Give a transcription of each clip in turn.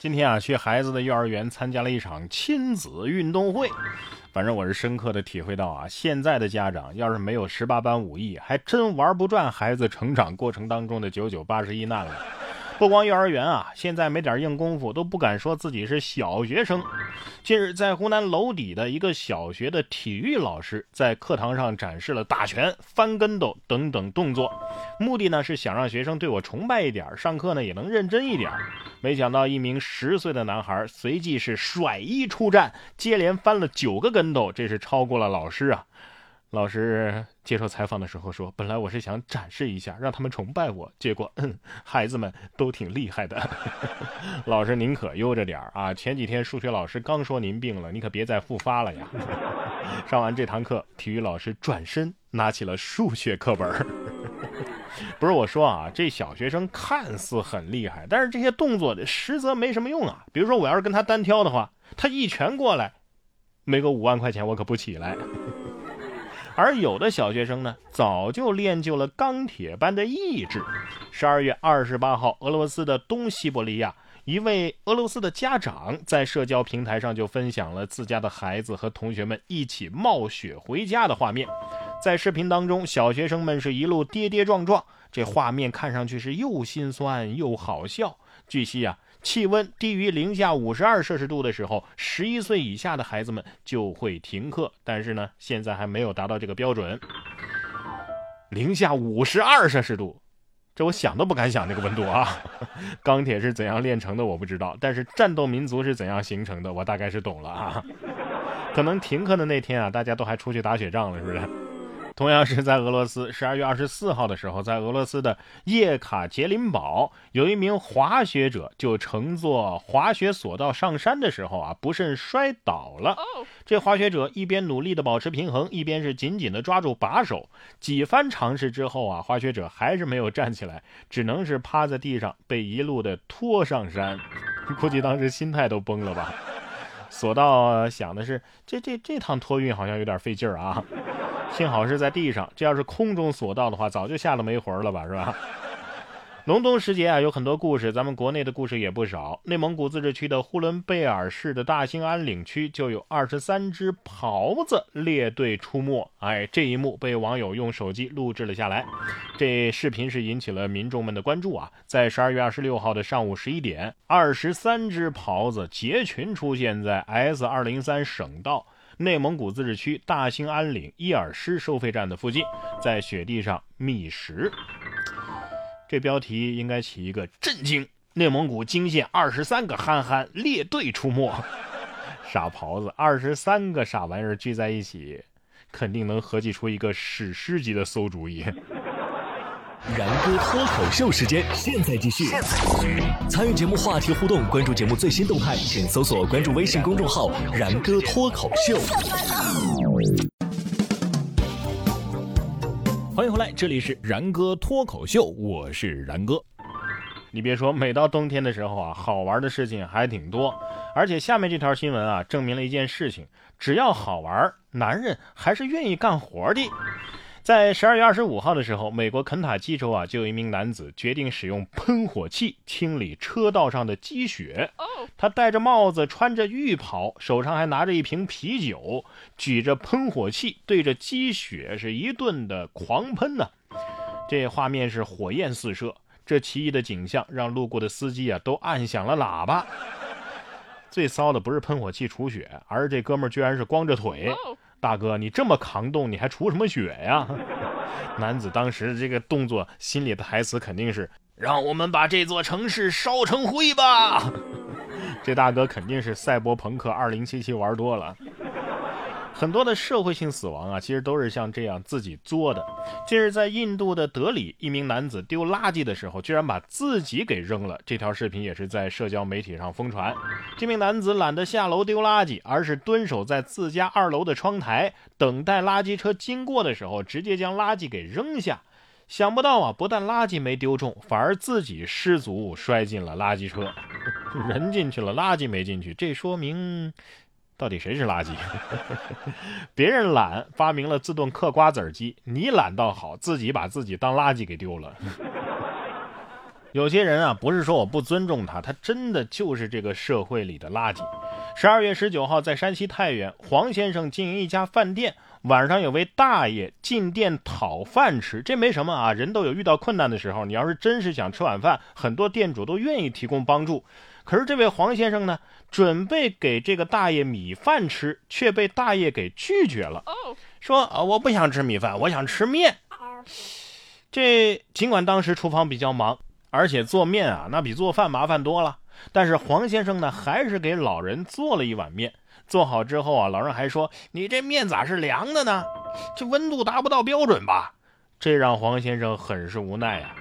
今天啊，去孩子的幼儿园参加了一场亲子运动会。反正我是深刻的体会到啊，现在的家长要是没有十八般武艺，还真玩不转孩子成长过程当中的九九八十一难了。不光幼儿园啊，现在没点硬功夫都不敢说自己是小学生。近日，在湖南娄底的一个小学的体育老师在课堂上展示了打拳、翻跟斗等等动作，目的呢是想让学生对我崇拜一点，上课呢也能认真一点。没想到一名十岁的男孩随即是甩衣出战，接连翻了九个跟斗，这是超过了老师啊。老师接受采访的时候说：“本来我是想展示一下，让他们崇拜我，结果，嗯，孩子们都挺厉害的。老师您可悠着点啊！前几天数学老师刚说您病了，你可别再复发了呀。上完这堂课，体育老师转身拿起了数学课本。不是我说啊，这小学生看似很厉害，但是这些动作实则没什么用啊。比如说，我要是跟他单挑的话，他一拳过来，没个五万块钱我可不起来。”而有的小学生呢，早就练就了钢铁般的意志。十二月二十八号，俄罗斯的东西伯利亚一位俄罗斯的家长在社交平台上就分享了自家的孩子和同学们一起冒雪回家的画面。在视频当中，小学生们是一路跌跌撞撞，这画面看上去是又心酸又好笑。据悉啊。气温低于零下五十二摄氏度的时候，十一岁以下的孩子们就会停课。但是呢，现在还没有达到这个标准。零下五十二摄氏度，这我想都不敢想这个温度啊！钢铁是怎样炼成的我不知道，但是战斗民族是怎样形成的，我大概是懂了啊。可能停课的那天啊，大家都还出去打雪仗了，是不是？同样是在俄罗斯，十二月二十四号的时候，在俄罗斯的叶卡捷琳堡，有一名滑雪者就乘坐滑雪索道上山的时候啊，不慎摔倒了。这滑雪者一边努力的保持平衡，一边是紧紧的抓住把手。几番尝试之后啊，滑雪者还是没有站起来，只能是趴在地上被一路的拖上山。估计当时心态都崩了吧。索道想的是，这这这趟托运好像有点费劲儿啊。幸好是在地上，这要是空中索道的话，早就吓得没魂了吧，是吧？隆冬时节啊，有很多故事，咱们国内的故事也不少。内蒙古自治区的呼伦贝尔市的大兴安岭区就有二十三只狍子列队出没，哎，这一幕被网友用手机录制了下来。这视频是引起了民众们的关注啊。在十二月二十六号的上午十一点，二十三只狍子结群出现在 S 二零三省道。内蒙古自治区大兴安岭伊尔施收费站的附近，在雪地上觅食。这标题应该起一个震惊：内蒙古惊现二十三个憨憨列队出没，傻狍子，二十三个傻玩意儿聚在一起，肯定能合计出一个史诗级的馊主意。然哥脱口秀时间，现在继续。参与节目话题互动，关注节目最新动态，请搜索关注微信公众号“然哥脱口秀”。欢迎回来，这里是然哥脱口秀，我是然哥。你别说，每到冬天的时候啊，好玩的事情还挺多。而且下面这条新闻啊，证明了一件事情：只要好玩，男人还是愿意干活的。在十二月二十五号的时候，美国肯塔基州啊，就有一名男子决定使用喷火器清理车道上的积雪。他戴着帽子，穿着浴袍，手上还拿着一瓶啤酒，举着喷火器对着积雪是一顿的狂喷呢。这画面是火焰四射，这奇异的景象让路过的司机啊都按响了喇叭。最骚的不是喷火器除雪，而是这哥们儿居然是光着腿。大哥，你这么扛冻，你还除什么雪呀？男子当时这个动作，心里的台词肯定是：让我们把这座城市烧成灰吧！这大哥肯定是赛博朋克二零七七玩多了。很多的社会性死亡啊，其实都是像这样自己作的。近日，在印度的德里，一名男子丢垃圾的时候，居然把自己给扔了。这条视频也是在社交媒体上疯传。这名男子懒得下楼丢垃圾，而是蹲守在自家二楼的窗台，等待垃圾车经过的时候，直接将垃圾给扔下。想不到啊，不但垃圾没丢中，反而自己失足摔进了垃圾车。人进去了，垃圾没进去，这说明。到底谁是垃圾？别人懒发明了自动嗑瓜子机，你懒倒好，自己把自己当垃圾给丢了。有些人啊，不是说我不尊重他，他真的就是这个社会里的垃圾。十二月十九号，在山西太原，黄先生经营一家饭店，晚上有位大爷进店讨饭吃，这没什么啊，人都有遇到困难的时候，你要是真是想吃晚饭，很多店主都愿意提供帮助。可是这位黄先生呢，准备给这个大爷米饭吃，却被大爷给拒绝了，说啊，我不想吃米饭，我想吃面。这尽管当时厨房比较忙，而且做面啊，那比做饭麻烦多了，但是黄先生呢，还是给老人做了一碗面。做好之后啊，老人还说：“你这面咋是凉的呢？这温度达不到标准吧？”这让黄先生很是无奈啊。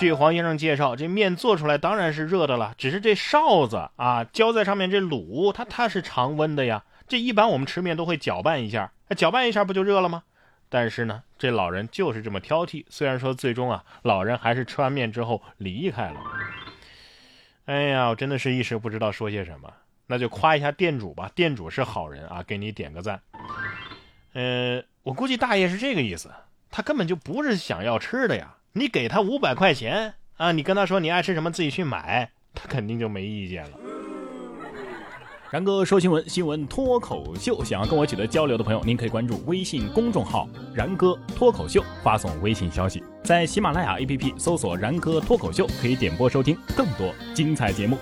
据黄先生介绍，这面做出来当然是热的了，只是这哨子啊浇在上面，这卤它它是常温的呀。这一般我们吃面都会搅拌一下，搅拌一下不就热了吗？但是呢，这老人就是这么挑剔。虽然说最终啊，老人还是吃完面之后离开了。哎呀，我真的是一时不知道说些什么，那就夸一下店主吧。店主是好人啊，给你点个赞。呃，我估计大爷是这个意思，他根本就不是想要吃的呀。你给他五百块钱啊！你跟他说你爱吃什么自己去买，他肯定就没意见了。然哥说新闻，新闻脱口秀，想要跟我取得交流的朋友，您可以关注微信公众号“然哥脱口秀”，发送微信消息，在喜马拉雅 APP 搜索“然哥脱口秀”，可以点播收听更多精彩节目。